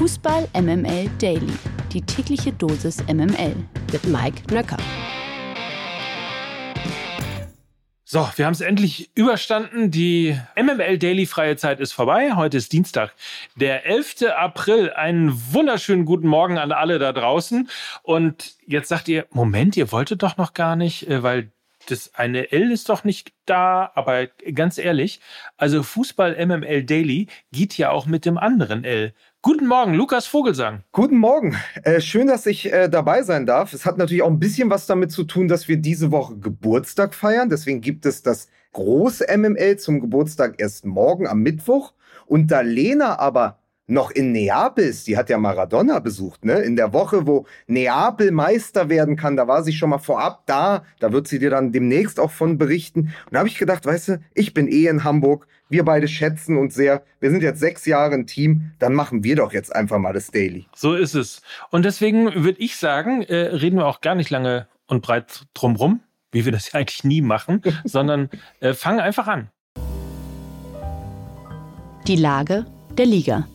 Fußball MML Daily. Die tägliche Dosis MML mit Mike Nöcker. So, wir haben es endlich überstanden. Die MML Daily freie Zeit ist vorbei. Heute ist Dienstag, der 11. April. Einen wunderschönen guten Morgen an alle da draußen. Und jetzt sagt ihr, Moment, ihr wolltet doch noch gar nicht, äh, weil das eine L ist doch nicht da, aber ganz ehrlich, also Fußball MML Daily geht ja auch mit dem anderen L. Guten Morgen, Lukas Vogelsang. Guten Morgen. Äh, schön, dass ich äh, dabei sein darf. Es hat natürlich auch ein bisschen was damit zu tun, dass wir diese Woche Geburtstag feiern. Deswegen gibt es das große MML zum Geburtstag erst morgen am Mittwoch. Und da Lena aber noch in Neapel ist, die hat ja Maradona besucht, ne? In der Woche, wo Neapel Meister werden kann, da war sie schon mal vorab da, da wird sie dir dann demnächst auch von berichten. Und da habe ich gedacht, weißt du, ich bin eh in Hamburg, wir beide schätzen uns sehr. Wir sind jetzt sechs Jahre ein Team. Dann machen wir doch jetzt einfach mal das Daily. So ist es. Und deswegen würde ich sagen, äh, reden wir auch gar nicht lange und breit drumrum, wie wir das ja eigentlich nie machen, sondern äh, fangen einfach an. Die Lage der Liga.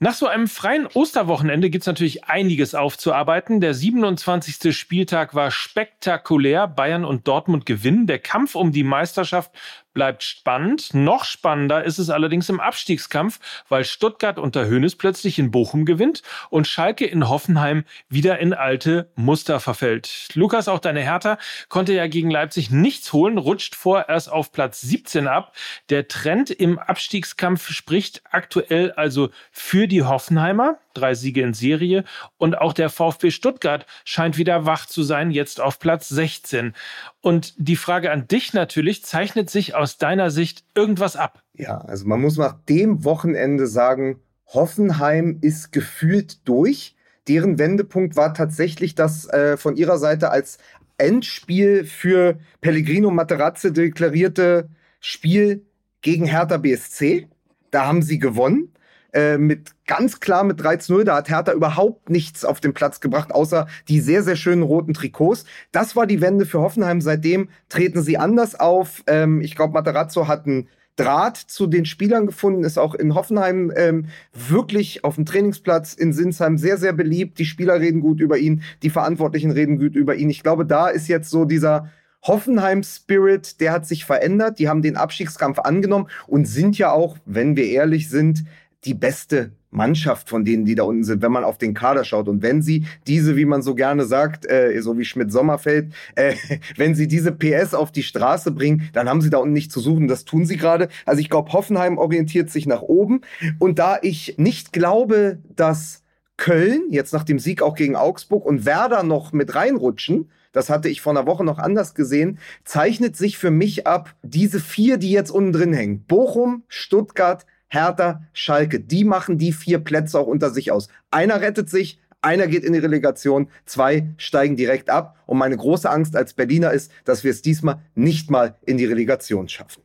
Nach so einem freien Osterwochenende gibt's natürlich einiges aufzuarbeiten. Der 27. Spieltag war spektakulär. Bayern und Dortmund gewinnen. Der Kampf um die Meisterschaft bleibt spannend. Noch spannender ist es allerdings im Abstiegskampf, weil Stuttgart unter Hönes plötzlich in Bochum gewinnt und Schalke in Hoffenheim wieder in alte Muster verfällt. Lukas, auch deine Hertha konnte ja gegen Leipzig nichts holen, rutscht vorerst auf Platz 17 ab. Der Trend im Abstiegskampf spricht aktuell also für die Hoffenheimer drei Siege in Serie. Und auch der VfB Stuttgart scheint wieder wach zu sein, jetzt auf Platz 16. Und die Frage an dich natürlich, zeichnet sich aus deiner Sicht irgendwas ab? Ja, also man muss nach dem Wochenende sagen, Hoffenheim ist gefühlt durch. Deren Wendepunkt war tatsächlich das äh, von ihrer Seite als Endspiel für Pellegrino Materazzi deklarierte Spiel gegen Hertha BSC. Da haben sie gewonnen. Äh, mit ganz klar mit 13-0. Da hat Hertha überhaupt nichts auf den Platz gebracht, außer die sehr, sehr schönen roten Trikots. Das war die Wende für Hoffenheim. Seitdem treten sie anders auf. Ähm, ich glaube, Materazzo hat einen Draht zu den Spielern gefunden, ist auch in Hoffenheim ähm, wirklich auf dem Trainingsplatz in Sinsheim sehr, sehr beliebt. Die Spieler reden gut über ihn, die Verantwortlichen reden gut über ihn. Ich glaube, da ist jetzt so dieser Hoffenheim-Spirit, der hat sich verändert. Die haben den Abstiegskampf angenommen und sind ja auch, wenn wir ehrlich sind, die beste Mannschaft von denen, die da unten sind, wenn man auf den Kader schaut. Und wenn sie diese, wie man so gerne sagt, äh, so wie Schmidt-Sommerfeld, äh, wenn sie diese PS auf die Straße bringen, dann haben sie da unten nicht zu suchen. Das tun sie gerade. Also ich glaube, Hoffenheim orientiert sich nach oben. Und da ich nicht glaube, dass Köln, jetzt nach dem Sieg auch gegen Augsburg und Werder noch mit reinrutschen, das hatte ich vor einer Woche noch anders gesehen, zeichnet sich für mich ab, diese vier, die jetzt unten drin hängen. Bochum, Stuttgart, Hertha, Schalke, die machen die vier Plätze auch unter sich aus. Einer rettet sich, einer geht in die Relegation, zwei steigen direkt ab. Und meine große Angst als Berliner ist, dass wir es diesmal nicht mal in die Relegation schaffen.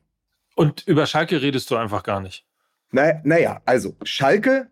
Und über Schalke redest du einfach gar nicht. Naja, naja, also Schalke,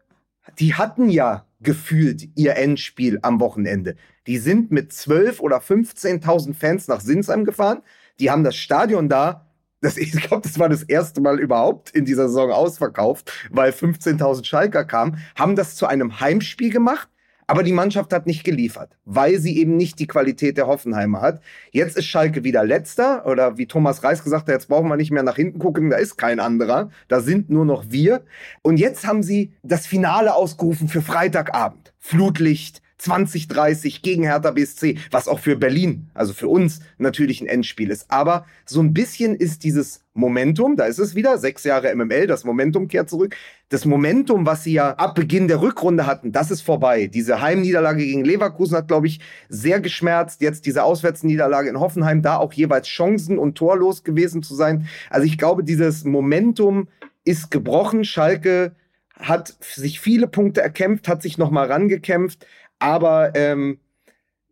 die hatten ja gefühlt ihr Endspiel am Wochenende. Die sind mit 12 oder 15.000 Fans nach Sinsheim gefahren. Die haben das Stadion da das, ich glaube, das war das erste Mal überhaupt in dieser Saison ausverkauft, weil 15.000 Schalker kamen, haben das zu einem Heimspiel gemacht, aber die Mannschaft hat nicht geliefert, weil sie eben nicht die Qualität der Hoffenheimer hat. Jetzt ist Schalke wieder letzter oder wie Thomas Reis gesagt hat, jetzt brauchen wir nicht mehr nach hinten gucken, da ist kein anderer, da sind nur noch wir. Und jetzt haben sie das Finale ausgerufen für Freitagabend. Flutlicht, 2030 gegen Hertha BSC, was auch für Berlin, also für uns natürlich ein Endspiel ist. Aber so ein bisschen ist dieses Momentum, da ist es wieder, sechs Jahre MML, das Momentum kehrt zurück. Das Momentum, was sie ja ab Beginn der Rückrunde hatten, das ist vorbei. Diese Heimniederlage gegen Leverkusen hat, glaube ich, sehr geschmerzt. Jetzt diese Auswärtsniederlage in Hoffenheim, da auch jeweils Chancen und torlos gewesen zu sein. Also ich glaube, dieses Momentum ist gebrochen. Schalke hat sich viele Punkte erkämpft, hat sich nochmal rangekämpft. Aber ähm,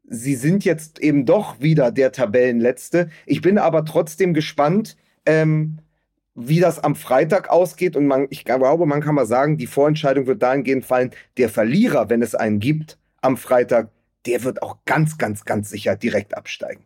sie sind jetzt eben doch wieder der Tabellenletzte. Ich bin aber trotzdem gespannt, ähm, wie das am Freitag ausgeht. Und man, ich glaube, man kann mal sagen, die Vorentscheidung wird dahingehend fallen, der Verlierer, wenn es einen gibt, am Freitag, der wird auch ganz, ganz, ganz sicher direkt absteigen.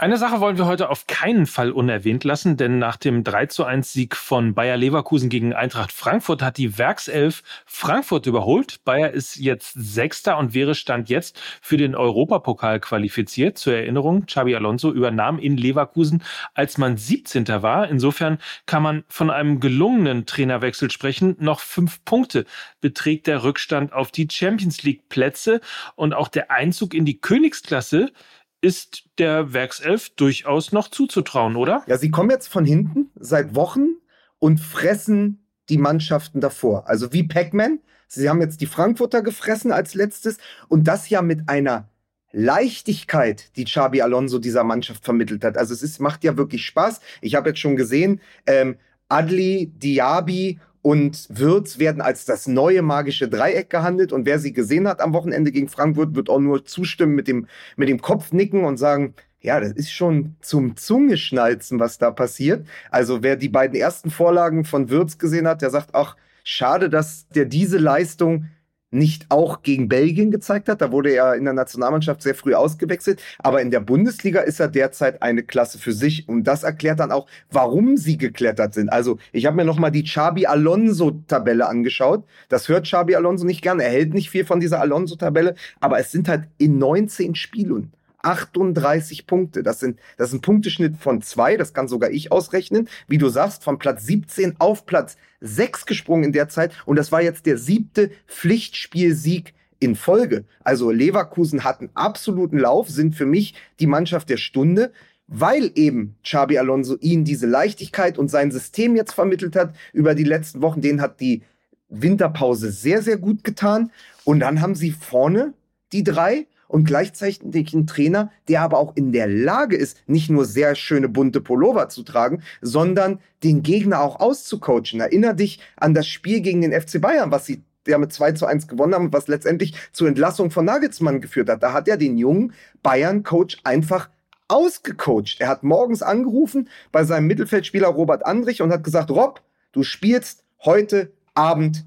Eine Sache wollen wir heute auf keinen Fall unerwähnt lassen, denn nach dem 3 zu 1 Sieg von Bayer Leverkusen gegen Eintracht Frankfurt hat die Werkself Frankfurt überholt. Bayer ist jetzt Sechster und wäre Stand jetzt für den Europapokal qualifiziert. Zur Erinnerung, Xabi Alonso übernahm in Leverkusen, als man 17. war. Insofern kann man von einem gelungenen Trainerwechsel sprechen. Noch fünf Punkte beträgt der Rückstand auf die Champions League Plätze und auch der Einzug in die Königsklasse ist der Werkself durchaus noch zuzutrauen, oder? Ja, sie kommen jetzt von hinten seit Wochen und fressen die Mannschaften davor. Also wie Pac-Man. Sie haben jetzt die Frankfurter gefressen als letztes und das ja mit einer Leichtigkeit, die Xabi Alonso dieser Mannschaft vermittelt hat. Also es ist, macht ja wirklich Spaß. Ich habe jetzt schon gesehen, ähm, Adli, Diaby und Würz werden als das neue magische Dreieck gehandelt. Und wer sie gesehen hat am Wochenende gegen Frankfurt, wird auch nur zustimmen mit dem, mit dem Kopf nicken und sagen, ja, das ist schon zum Zungeschnalzen, was da passiert. Also wer die beiden ersten Vorlagen von Würz gesehen hat, der sagt, ach, schade, dass der diese Leistung nicht auch gegen Belgien gezeigt hat. Da wurde er in der Nationalmannschaft sehr früh ausgewechselt. Aber in der Bundesliga ist er derzeit eine Klasse für sich. Und das erklärt dann auch, warum sie geklettert sind. Also ich habe mir nochmal die Chabi Alonso-Tabelle angeschaut. Das hört Chabi Alonso nicht gern. Er hält nicht viel von dieser Alonso-Tabelle. Aber es sind halt in 19 Spielen 38 Punkte. Das sind, das ist ein Punkteschnitt von zwei. Das kann sogar ich ausrechnen. Wie du sagst, von Platz 17 auf Platz 6 gesprungen in der Zeit. Und das war jetzt der siebte Pflichtspielsieg in Folge. Also Leverkusen hat einen absoluten Lauf, sind für mich die Mannschaft der Stunde, weil eben Xabi Alonso ihnen diese Leichtigkeit und sein System jetzt vermittelt hat über die letzten Wochen. Den hat die Winterpause sehr, sehr gut getan. Und dann haben sie vorne die drei und gleichzeitig einen Trainer, der aber auch in der Lage ist, nicht nur sehr schöne bunte Pullover zu tragen, sondern den Gegner auch auszucoachen. Erinner dich an das Spiel gegen den FC Bayern, was sie ja mit 2 zu 1 gewonnen haben, was letztendlich zur Entlassung von Nagelsmann geführt hat. Da hat er den jungen Bayern-Coach einfach ausgecoacht. Er hat morgens angerufen bei seinem Mittelfeldspieler Robert Andrich und hat gesagt, Rob, du spielst heute Abend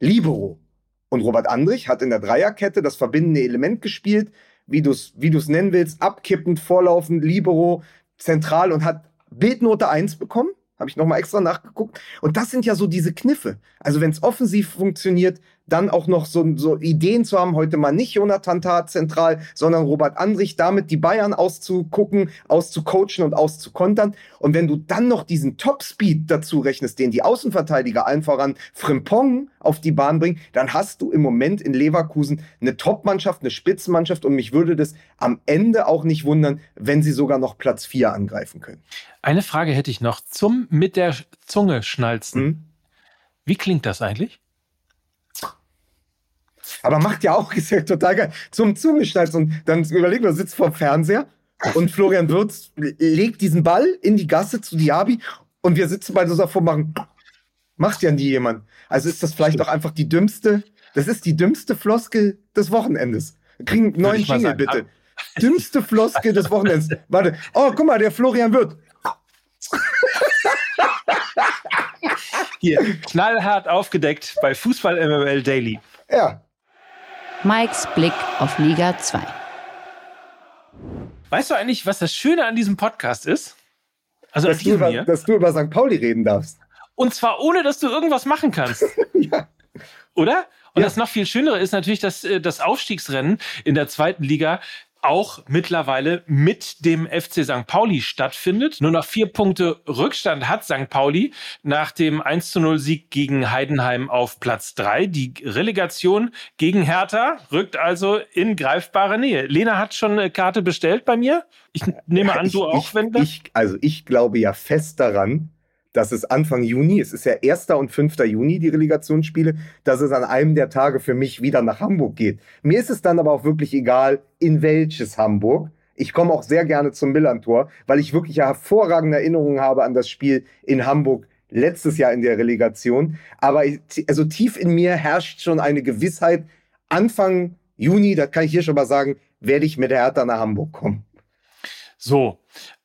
Libero. Und Robert Andrich hat in der Dreierkette das verbindende Element gespielt, wie du es wie du's nennen willst, abkippend, vorlaufend, Libero, zentral und hat Bildnote 1 bekommen. Habe ich nochmal extra nachgeguckt. Und das sind ja so diese Kniffe. Also wenn es offensiv funktioniert, dann auch noch so, so Ideen zu haben, heute mal nicht Jonathan Tah zentral, sondern Robert Andrich, damit die Bayern auszugucken, auszucoachen und auszukontern. Und wenn du dann noch diesen Topspeed dazu rechnest, den die Außenverteidiger allen voran Frimpong auf die Bahn bringen, dann hast du im Moment in Leverkusen eine Topmannschaft, eine Spitzenmannschaft und mich würde das am Ende auch nicht wundern, wenn sie sogar noch Platz 4 angreifen können. Eine Frage hätte ich noch zum mit der Zunge schnalzen. Hm? Wie klingt das eigentlich? Aber macht ja auch, ist ja total geil. Zum Zungeschnalz und dann überlegen wir, sitzt vor dem Fernseher und Florian Würz legt diesen Ball in die Gasse zu Diaby und wir sitzen beide so davor machen, macht ja nie jemand. Also ist das vielleicht auch einfach die dümmste, das ist die dümmste Floskel des Wochenendes. Wir kriegen einen neuen Jingle, bitte. Dümmste Floskel des Wochenendes. Warte. Oh, guck mal, der Florian Wirth. Hier, knallhart aufgedeckt bei Fußball MML Daily. Ja. Mikes Blick auf Liga 2. Weißt du eigentlich, was das Schöne an diesem Podcast ist? Also dass, du über, hier? dass du über St. Pauli reden darfst. Und zwar ohne, dass du irgendwas machen kannst. ja. Oder? Und ja. das noch viel Schönere ist natürlich, dass äh, das Aufstiegsrennen in der zweiten Liga auch mittlerweile mit dem FC St. Pauli stattfindet. Nur noch vier Punkte Rückstand hat St. Pauli nach dem 1 zu 0 Sieg gegen Heidenheim auf Platz drei. Die Relegation gegen Hertha rückt also in greifbare Nähe. Lena hat schon eine Karte bestellt bei mir. Ich nehme an, du ich, auch, wenn das. Ich, also ich glaube ja fest daran, dass es Anfang Juni, es ist ja 1. und 5. Juni die Relegationsspiele, dass es an einem der Tage für mich wieder nach Hamburg geht. Mir ist es dann aber auch wirklich egal, in welches Hamburg. Ich komme auch sehr gerne zum Millantor, weil ich wirklich hervorragende Erinnerungen habe an das Spiel in Hamburg letztes Jahr in der Relegation. Aber also tief in mir herrscht schon eine Gewissheit, Anfang Juni, das kann ich hier schon mal sagen, werde ich mit der Hertha nach Hamburg kommen. So,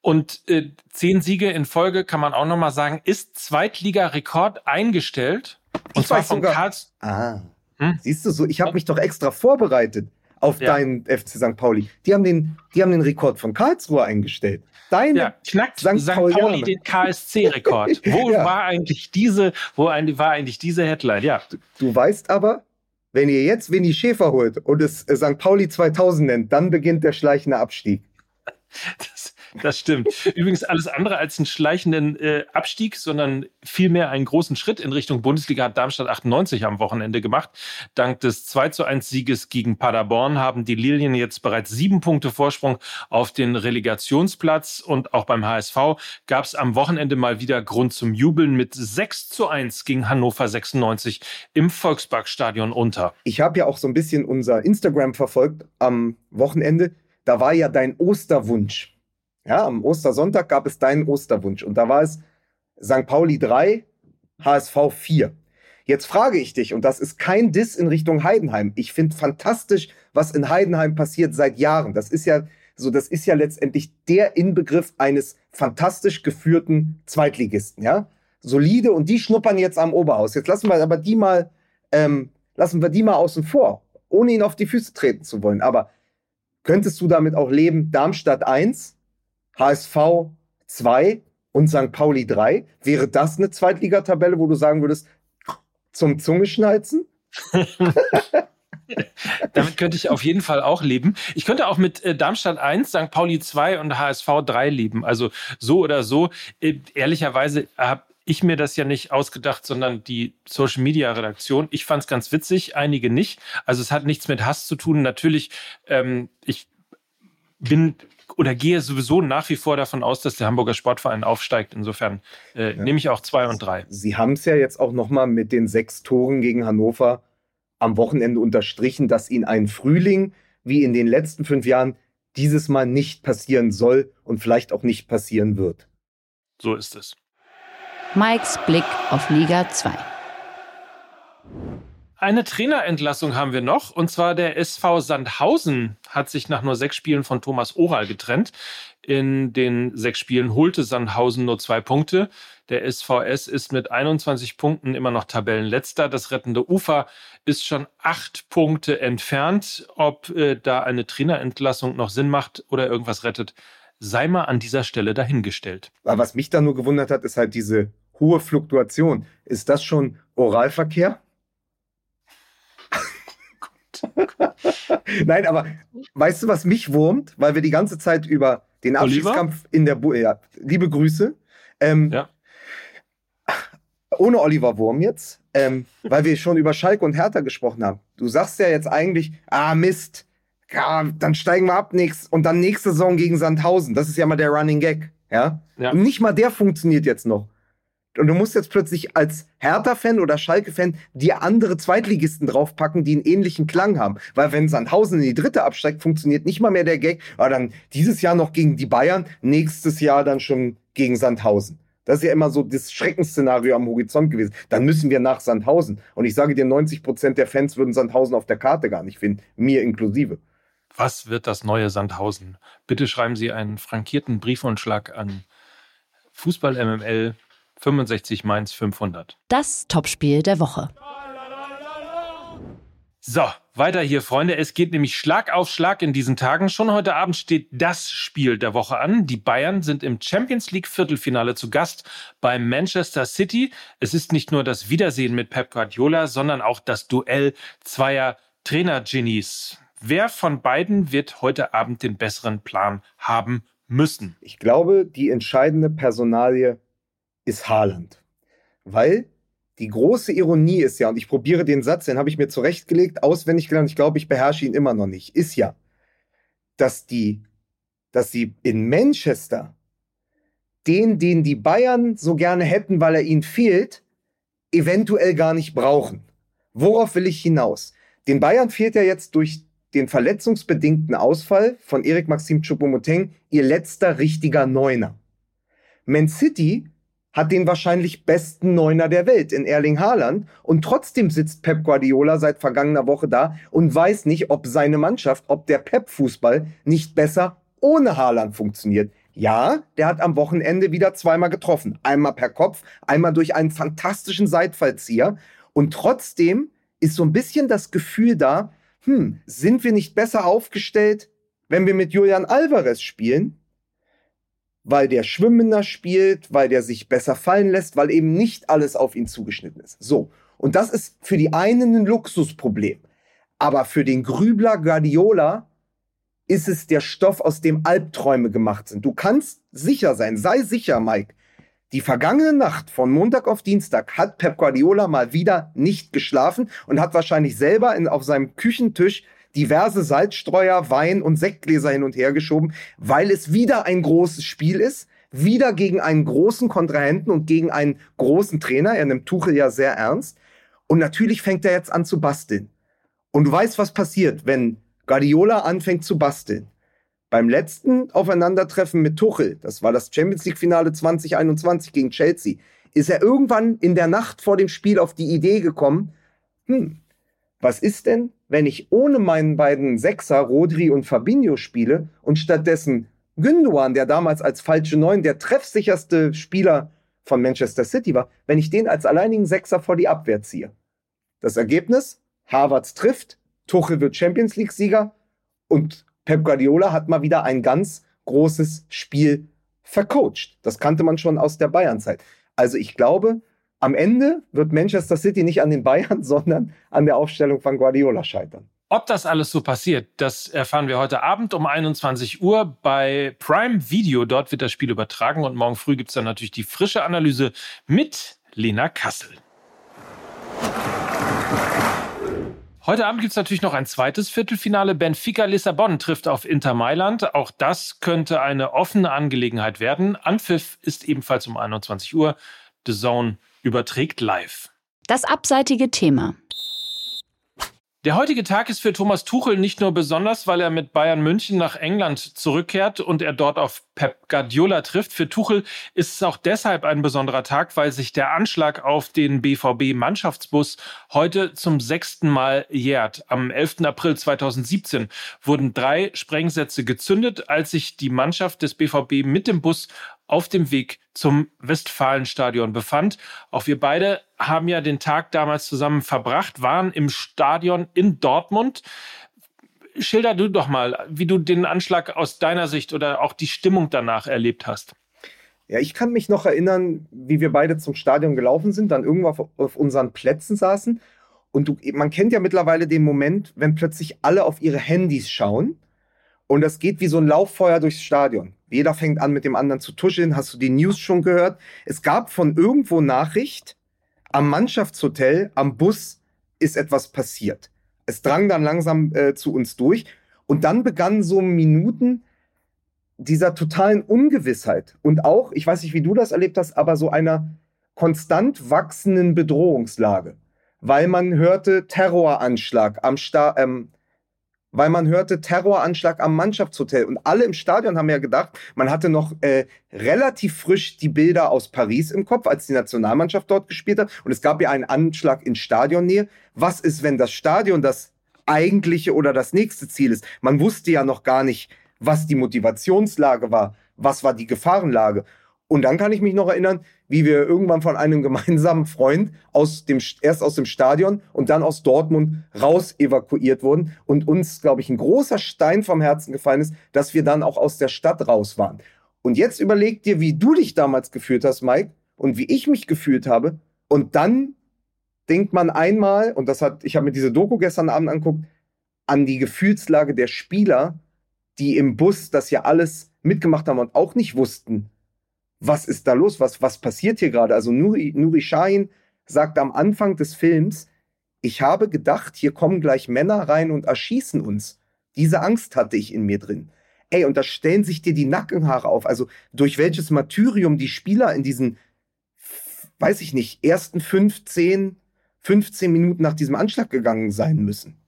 und äh, zehn Siege in Folge, kann man auch nochmal sagen, ist Zweitliga-Rekord eingestellt. Und ich zwar von sogar, Karls. Ah. Hm? Siehst du so, ich habe mich doch extra vorbereitet auf ja. deinen FC St. Pauli. Die haben, den, die haben den Rekord von Karlsruhe eingestellt. Dein ja, knackt St. St. Pauli, Pauli den KSC-Rekord. Wo ja. war eigentlich diese, wo war eigentlich diese Headline? Ja. Du, du weißt aber, wenn ihr jetzt Winnie Schäfer holt und es äh, St. Pauli 2000 nennt, dann beginnt der schleichende Abstieg. Das das stimmt. Übrigens alles andere als einen schleichenden äh, Abstieg, sondern vielmehr einen großen Schritt in Richtung Bundesliga hat Darmstadt 98 am Wochenende gemacht. Dank des 2 zu 1 Sieges gegen Paderborn haben die Lilien jetzt bereits sieben Punkte Vorsprung auf den Relegationsplatz und auch beim HSV gab es am Wochenende mal wieder Grund zum Jubeln mit 6 zu 1 gegen Hannover 96 im Volksparkstadion unter. Ich habe ja auch so ein bisschen unser Instagram verfolgt am Wochenende. Da war ja dein Osterwunsch ja, am Ostersonntag gab es deinen Osterwunsch und da war es St. Pauli 3, HSV 4. Jetzt frage ich dich, und das ist kein Diss in Richtung Heidenheim. Ich finde fantastisch, was in Heidenheim passiert seit Jahren. Das ist ja so, das ist ja letztendlich der Inbegriff eines fantastisch geführten Zweitligisten, ja. Solide und die schnuppern jetzt am Oberhaus. Jetzt lassen wir aber die mal, ähm, lassen wir die mal außen vor, ohne ihn auf die Füße treten zu wollen. Aber könntest du damit auch leben? Darmstadt 1, HSV 2 und St. Pauli 3. Wäre das eine Zweitligatabelle, wo du sagen würdest, zum Zungeschnalzen? Damit könnte ich auf jeden Fall auch leben. Ich könnte auch mit äh, Darmstadt 1, St. Pauli 2 und HSV 3 leben. Also so oder so. Äh, ehrlicherweise habe ich mir das ja nicht ausgedacht, sondern die Social Media Redaktion. Ich fand es ganz witzig, einige nicht. Also es hat nichts mit Hass zu tun. Natürlich, ähm, ich bin oder gehe sowieso nach wie vor davon aus, dass der Hamburger Sportverein aufsteigt. Insofern äh, ja. nehme ich auch zwei und drei. Sie haben es ja jetzt auch nochmal mit den sechs Toren gegen Hannover am Wochenende unterstrichen, dass Ihnen ein Frühling wie in den letzten fünf Jahren dieses Mal nicht passieren soll und vielleicht auch nicht passieren wird. So ist es. Mikes Blick auf Liga 2. Eine Trainerentlassung haben wir noch, und zwar der SV Sandhausen hat sich nach nur sechs Spielen von Thomas Oral getrennt. In den sechs Spielen holte Sandhausen nur zwei Punkte. Der SVS ist mit 21 Punkten immer noch Tabellenletzter. Das rettende Ufer ist schon acht Punkte entfernt. Ob äh, da eine Trainerentlassung noch Sinn macht oder irgendwas rettet, sei mal an dieser Stelle dahingestellt. Aber was mich da nur gewundert hat, ist halt diese hohe Fluktuation. Ist das schon Oralverkehr? Nein, aber weißt du, was mich wurmt? Weil wir die ganze Zeit über den Abschiedskampf in der Bu ja, liebe Grüße. Ähm, ja. Ohne Oliver Wurm jetzt, ähm, weil wir schon über Schalke und Hertha gesprochen haben. Du sagst ja jetzt eigentlich, ah Mist, ja, dann steigen wir ab nächst und dann nächste Saison gegen Sandhausen. Das ist ja mal der Running Gag, ja. ja. Und nicht mal der funktioniert jetzt noch. Und du musst jetzt plötzlich als Hertha-Fan oder Schalke-Fan dir andere Zweitligisten draufpacken, die einen ähnlichen Klang haben. Weil wenn Sandhausen in die dritte absteigt, funktioniert nicht mal mehr der Gag. Aber dann dieses Jahr noch gegen die Bayern, nächstes Jahr dann schon gegen Sandhausen. Das ist ja immer so das Schreckensszenario am Horizont gewesen. Dann müssen wir nach Sandhausen. Und ich sage dir, 90 Prozent der Fans würden Sandhausen auf der Karte gar nicht finden. Mir inklusive. Was wird das neue Sandhausen? Bitte schreiben Sie einen frankierten Briefumschlag an Fußball MML 65 Mainz 500. Das Topspiel der Woche. So, weiter hier, Freunde. Es geht nämlich Schlag auf Schlag in diesen Tagen. Schon heute Abend steht das Spiel der Woche an. Die Bayern sind im Champions League Viertelfinale zu Gast bei Manchester City. Es ist nicht nur das Wiedersehen mit Pep Guardiola, sondern auch das Duell zweier Trainer-Genies. Wer von beiden wird heute Abend den besseren Plan haben müssen? Ich glaube, die entscheidende Personalie ist Haaland. Weil die große Ironie ist ja, und ich probiere den Satz, den habe ich mir zurechtgelegt, auswendig gelernt, ich glaube, ich beherrsche ihn immer noch nicht, ist ja, dass die, dass sie in Manchester den, den die Bayern so gerne hätten, weil er ihnen fehlt, eventuell gar nicht brauchen. Worauf will ich hinaus? Den Bayern fehlt ja jetzt durch den verletzungsbedingten Ausfall von Erik Maxim Choupo-Moting ihr letzter richtiger Neuner. Man City hat den wahrscheinlich besten Neuner der Welt in Erling Haaland und trotzdem sitzt Pep Guardiola seit vergangener Woche da und weiß nicht, ob seine Mannschaft, ob der Pep-Fußball nicht besser ohne Haaland funktioniert. Ja, der hat am Wochenende wieder zweimal getroffen. Einmal per Kopf, einmal durch einen fantastischen Seitfallzieher. Und trotzdem ist so ein bisschen das Gefühl da, hm, sind wir nicht besser aufgestellt, wenn wir mit Julian Alvarez spielen? Weil der schwimmender spielt, weil der sich besser fallen lässt, weil eben nicht alles auf ihn zugeschnitten ist. So. Und das ist für die einen ein Luxusproblem. Aber für den Grübler Guardiola ist es der Stoff, aus dem Albträume gemacht sind. Du kannst sicher sein, sei sicher, Mike. Die vergangene Nacht von Montag auf Dienstag hat Pep Guardiola mal wieder nicht geschlafen und hat wahrscheinlich selber in, auf seinem Küchentisch diverse Salzstreuer, Wein und Sektgläser hin und her geschoben, weil es wieder ein großes Spiel ist, wieder gegen einen großen Kontrahenten und gegen einen großen Trainer. Er nimmt Tuchel ja sehr ernst. Und natürlich fängt er jetzt an zu basteln. Und du weißt, was passiert, wenn Guardiola anfängt zu basteln. Beim letzten Aufeinandertreffen mit Tuchel, das war das Champions League Finale 2021 gegen Chelsea, ist er irgendwann in der Nacht vor dem Spiel auf die Idee gekommen, hm, was ist denn, wenn ich ohne meinen beiden Sechser, Rodri und Fabinho spiele und stattdessen Günduan, der damals als falsche Neun der treffsicherste Spieler von Manchester City war, wenn ich den als alleinigen Sechser vor die Abwehr ziehe. Das Ergebnis? Harvards trifft, Tuchel wird Champions League-Sieger und Pep Guardiola hat mal wieder ein ganz großes Spiel vercoacht. Das kannte man schon aus der Bayern-Zeit. Also ich glaube, am Ende wird Manchester City nicht an den Bayern, sondern an der Aufstellung von Guardiola scheitern. Ob das alles so passiert, das erfahren wir heute Abend um 21 Uhr bei Prime Video. Dort wird das Spiel übertragen und morgen früh gibt es dann natürlich die frische Analyse mit Lena Kassel. Heute Abend gibt es natürlich noch ein zweites Viertelfinale. Benfica Lissabon trifft auf Inter Mailand. Auch das könnte eine offene Angelegenheit werden. Anpfiff ist ebenfalls um 21 Uhr. The Zone überträgt live. Das abseitige Thema. Der heutige Tag ist für Thomas Tuchel nicht nur besonders, weil er mit Bayern München nach England zurückkehrt und er dort auf Pep Guardiola trifft. Für Tuchel ist es auch deshalb ein besonderer Tag, weil sich der Anschlag auf den BVB-Mannschaftsbus heute zum sechsten Mal jährt. Am 11. April 2017 wurden drei Sprengsätze gezündet, als sich die Mannschaft des BVB mit dem Bus auf dem Weg zum Westfalenstadion befand. Auch wir beide haben ja den Tag damals zusammen verbracht, waren im Stadion in Dortmund. Schilder du doch mal, wie du den Anschlag aus deiner Sicht oder auch die Stimmung danach erlebt hast. Ja, ich kann mich noch erinnern, wie wir beide zum Stadion gelaufen sind, dann irgendwo auf, auf unseren Plätzen saßen. Und du, man kennt ja mittlerweile den Moment, wenn plötzlich alle auf ihre Handys schauen. Und das geht wie so ein Lauffeuer durchs Stadion. Jeder fängt an, mit dem anderen zu tuscheln. Hast du die News schon gehört? Es gab von irgendwo Nachricht, am Mannschaftshotel, am Bus ist etwas passiert. Es drang dann langsam äh, zu uns durch. Und dann begannen so Minuten dieser totalen Ungewissheit. Und auch, ich weiß nicht, wie du das erlebt hast, aber so einer konstant wachsenden Bedrohungslage. Weil man hörte Terroranschlag am Sta ähm, weil man hörte Terroranschlag am Mannschaftshotel. Und alle im Stadion haben ja gedacht, man hatte noch äh, relativ frisch die Bilder aus Paris im Kopf, als die Nationalmannschaft dort gespielt hat. Und es gab ja einen Anschlag in Stadionnähe. Was ist, wenn das Stadion das eigentliche oder das nächste Ziel ist? Man wusste ja noch gar nicht, was die Motivationslage war, was war die Gefahrenlage. Und dann kann ich mich noch erinnern, wie wir irgendwann von einem gemeinsamen Freund aus dem, erst aus dem Stadion und dann aus Dortmund raus evakuiert wurden und uns, glaube ich, ein großer Stein vom Herzen gefallen ist, dass wir dann auch aus der Stadt raus waren. Und jetzt überleg dir, wie du dich damals gefühlt hast, Mike, und wie ich mich gefühlt habe. Und dann denkt man einmal, und das hat, ich habe mir diese Doku gestern Abend anguckt, an die Gefühlslage der Spieler, die im Bus das ja alles mitgemacht haben und auch nicht wussten, was ist da los? Was, was passiert hier gerade? Also Nuri, Nuri Shahin sagt am Anfang des Films, ich habe gedacht, hier kommen gleich Männer rein und erschießen uns. Diese Angst hatte ich in mir drin. Ey, und da stellen sich dir die Nackenhaare auf. Also durch welches Martyrium die Spieler in diesen, weiß ich nicht, ersten 15, 15 Minuten nach diesem Anschlag gegangen sein müssen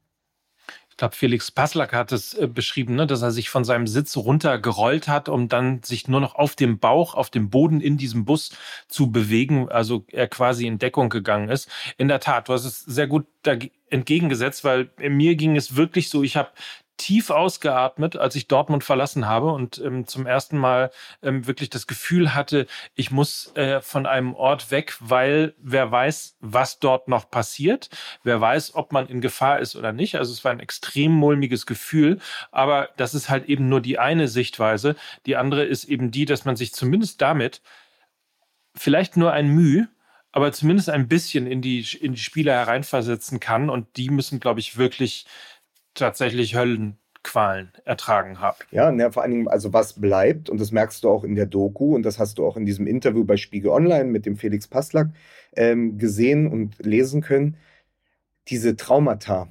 ich glaube, Felix Passlack hat es äh, beschrieben, ne, dass er sich von seinem Sitz runtergerollt hat, um dann sich nur noch auf dem Bauch, auf dem Boden in diesem Bus zu bewegen, also er quasi in Deckung gegangen ist. In der Tat, du hast es sehr gut entgegengesetzt, weil mir ging es wirklich so, ich habe tief ausgeatmet, als ich Dortmund verlassen habe und ähm, zum ersten Mal ähm, wirklich das Gefühl hatte, ich muss äh, von einem Ort weg, weil wer weiß, was dort noch passiert, wer weiß, ob man in Gefahr ist oder nicht. Also es war ein extrem mulmiges Gefühl, aber das ist halt eben nur die eine Sichtweise. Die andere ist eben die, dass man sich zumindest damit vielleicht nur ein Mühe, aber zumindest ein bisschen in die, in die Spieler hereinversetzen kann und die müssen, glaube ich, wirklich tatsächlich Höllenqualen ertragen habe. Ja, ne, vor allen Dingen, also was bleibt, und das merkst du auch in der Doku, und das hast du auch in diesem Interview bei Spiegel Online mit dem Felix Passlack ähm, gesehen und lesen können, diese Traumata,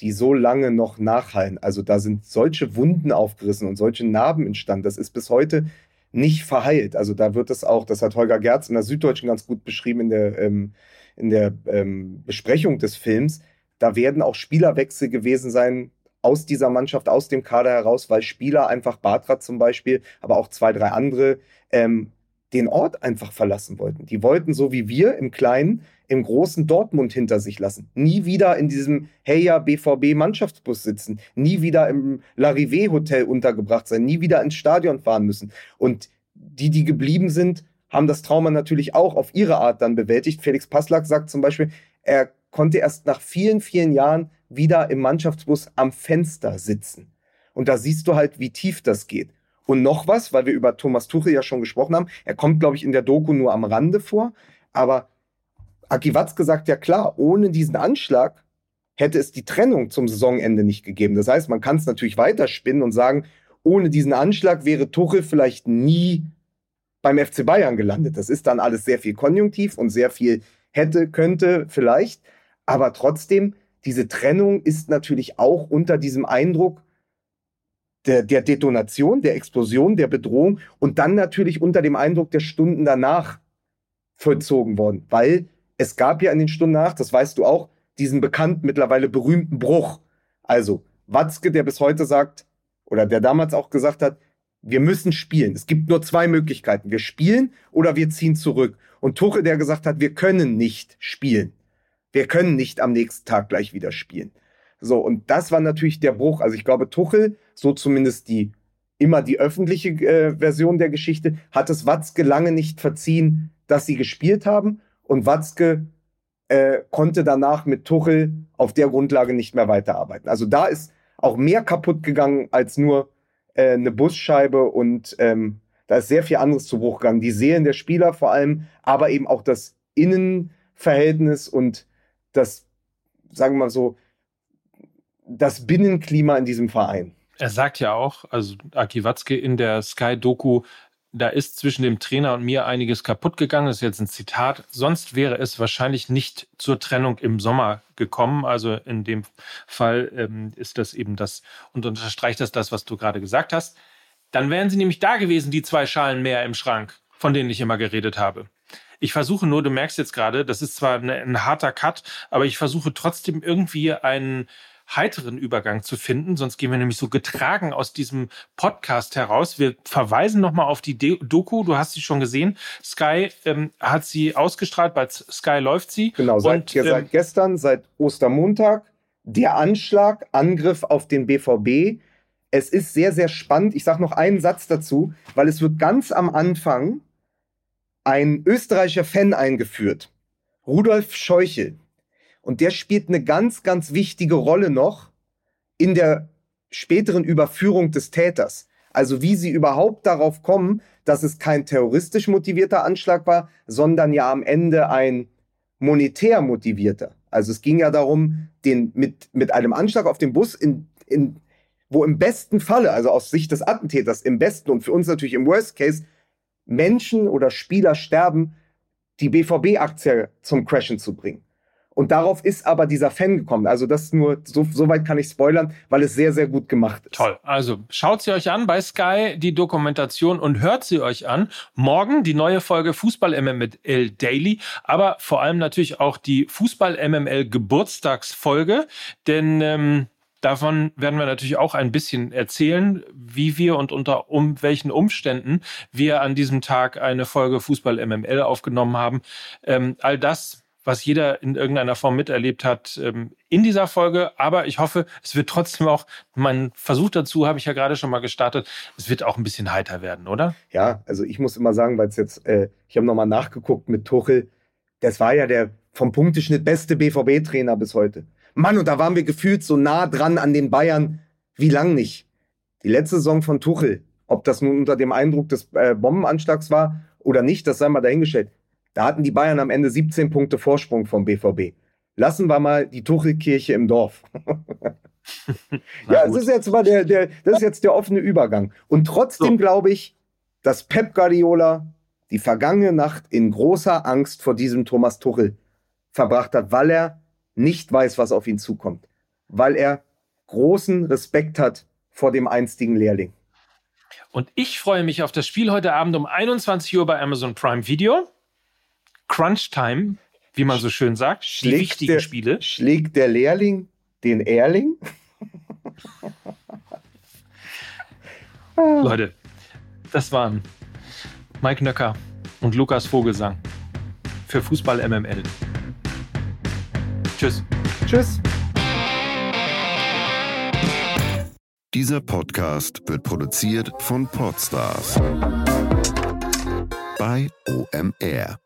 die so lange noch nachhallen. Also da sind solche Wunden aufgerissen und solche Narben entstanden. Das ist bis heute nicht verheilt. Also da wird es auch, das hat Holger Gerz in der Süddeutschen ganz gut beschrieben in der, ähm, in der ähm, Besprechung des Films, da werden auch Spielerwechsel gewesen sein aus dieser Mannschaft, aus dem Kader heraus, weil Spieler einfach, Bartra zum Beispiel, aber auch zwei, drei andere, ähm, den Ort einfach verlassen wollten. Die wollten, so wie wir im Kleinen, im großen Dortmund hinter sich lassen. Nie wieder in diesem Heya BVB Mannschaftsbus sitzen, nie wieder im Larivé Hotel untergebracht sein, nie wieder ins Stadion fahren müssen. Und die, die geblieben sind, haben das Trauma natürlich auch auf ihre Art dann bewältigt. Felix Passlack sagt zum Beispiel, er konnte erst nach vielen, vielen Jahren wieder im Mannschaftsbus am Fenster sitzen. Und da siehst du halt, wie tief das geht. Und noch was, weil wir über Thomas Tuchel ja schon gesprochen haben. Er kommt, glaube ich, in der Doku nur am Rande vor. Aber Aki Watzke sagt ja klar, ohne diesen Anschlag hätte es die Trennung zum Saisonende nicht gegeben. Das heißt, man kann es natürlich weiterspinnen und sagen, ohne diesen Anschlag wäre Tuchel vielleicht nie beim FC Bayern gelandet. Das ist dann alles sehr viel konjunktiv und sehr viel hätte, könnte, vielleicht. Aber trotzdem, diese Trennung ist natürlich auch unter diesem Eindruck der, der Detonation, der Explosion, der Bedrohung und dann natürlich unter dem Eindruck der Stunden danach vollzogen worden. Weil es gab ja in den Stunden nach, das weißt du auch, diesen bekannten, mittlerweile berühmten Bruch. Also Watzke, der bis heute sagt, oder der damals auch gesagt hat, wir müssen spielen. Es gibt nur zwei Möglichkeiten. Wir spielen oder wir ziehen zurück. Und Tuche, der gesagt hat, wir können nicht spielen wir können nicht am nächsten Tag gleich wieder spielen. So, und das war natürlich der Bruch. Also ich glaube, Tuchel, so zumindest die immer die öffentliche äh, Version der Geschichte, hat es Watzke lange nicht verziehen, dass sie gespielt haben. Und Watzke äh, konnte danach mit Tuchel auf der Grundlage nicht mehr weiterarbeiten. Also da ist auch mehr kaputt gegangen als nur äh, eine Busscheibe und ähm, da ist sehr viel anderes zu Bruch gegangen. Die Seelen der Spieler vor allem, aber eben auch das Innenverhältnis und das, sagen wir mal so, das Binnenklima in diesem Verein. Er sagt ja auch, also Aki Watzke in der Sky-Doku, da ist zwischen dem Trainer und mir einiges kaputt gegangen. Das ist jetzt ein Zitat. Sonst wäre es wahrscheinlich nicht zur Trennung im Sommer gekommen. Also in dem Fall ähm, ist das eben das und unterstreicht das das, was du gerade gesagt hast. Dann wären sie nämlich da gewesen, die zwei Schalen mehr im Schrank, von denen ich immer geredet habe. Ich versuche nur, du merkst jetzt gerade, das ist zwar eine, ein harter Cut, aber ich versuche trotzdem irgendwie einen heiteren Übergang zu finden, sonst gehen wir nämlich so getragen aus diesem Podcast heraus. Wir verweisen nochmal auf die Doku, du hast sie schon gesehen. Sky ähm, hat sie ausgestrahlt, bei Sky läuft sie. Genau, seit, Und, ja, seit ähm, gestern, seit Ostermontag, der Anschlag, Angriff auf den BVB. Es ist sehr, sehr spannend. Ich sage noch einen Satz dazu, weil es wird ganz am Anfang ein österreichischer Fan eingeführt, Rudolf Scheuchel. Und der spielt eine ganz, ganz wichtige Rolle noch in der späteren Überführung des Täters. Also wie sie überhaupt darauf kommen, dass es kein terroristisch motivierter Anschlag war, sondern ja am Ende ein monetär motivierter. Also es ging ja darum, den mit, mit einem Anschlag auf den Bus in, in, wo im besten Falle, also aus Sicht des Attentäters, im besten und für uns natürlich im Worst Case, Menschen oder Spieler sterben, die BVB-Aktie zum Crashen zu bringen. Und darauf ist aber dieser Fan gekommen. Also das nur, so, so weit kann ich spoilern, weil es sehr, sehr gut gemacht ist. Toll. Also schaut sie euch an bei Sky, die Dokumentation und hört sie euch an. Morgen die neue Folge Fußball MML Daily, aber vor allem natürlich auch die Fußball MML Geburtstagsfolge, denn ähm, Davon werden wir natürlich auch ein bisschen erzählen, wie wir und unter um welchen Umständen wir an diesem Tag eine Folge Fußball MML aufgenommen haben. Ähm, all das was jeder in irgendeiner Form miterlebt hat ähm, in dieser Folge. Aber ich hoffe, es wird trotzdem auch, mein Versuch dazu habe ich ja gerade schon mal gestartet, es wird auch ein bisschen heiter werden, oder? Ja, also ich muss immer sagen, weil es jetzt, äh, ich habe nochmal nachgeguckt mit Tuchel, das war ja der vom Punkteschnitt beste BVB-Trainer bis heute. Mann, und da waren wir gefühlt so nah dran an den Bayern, wie lang nicht. Die letzte Saison von Tuchel, ob das nun unter dem Eindruck des äh, Bombenanschlags war oder nicht, das sei mal dahingestellt. Da hatten die Bayern am Ende 17 Punkte Vorsprung vom BVB. Lassen wir mal die Tuchelkirche im Dorf. ja, das ist jetzt mal der, der, das ist jetzt der offene Übergang. Und trotzdem so. glaube ich, dass Pep Guardiola die vergangene Nacht in großer Angst vor diesem Thomas Tuchel verbracht hat, weil er nicht weiß, was auf ihn zukommt. Weil er großen Respekt hat vor dem einstigen Lehrling. Und ich freue mich auf das Spiel heute Abend um 21 Uhr bei Amazon Prime Video. Crunch Time, wie man so schön sagt. Schlägt die wichtigen der, Spiele. Schlägt der Lehrling den Erling? Leute, das waren Mike Nöcker und Lukas Vogelsang für Fußball MML. Tschüss. Tschüss. Dieser Podcast wird produziert von Podstars bei OMR.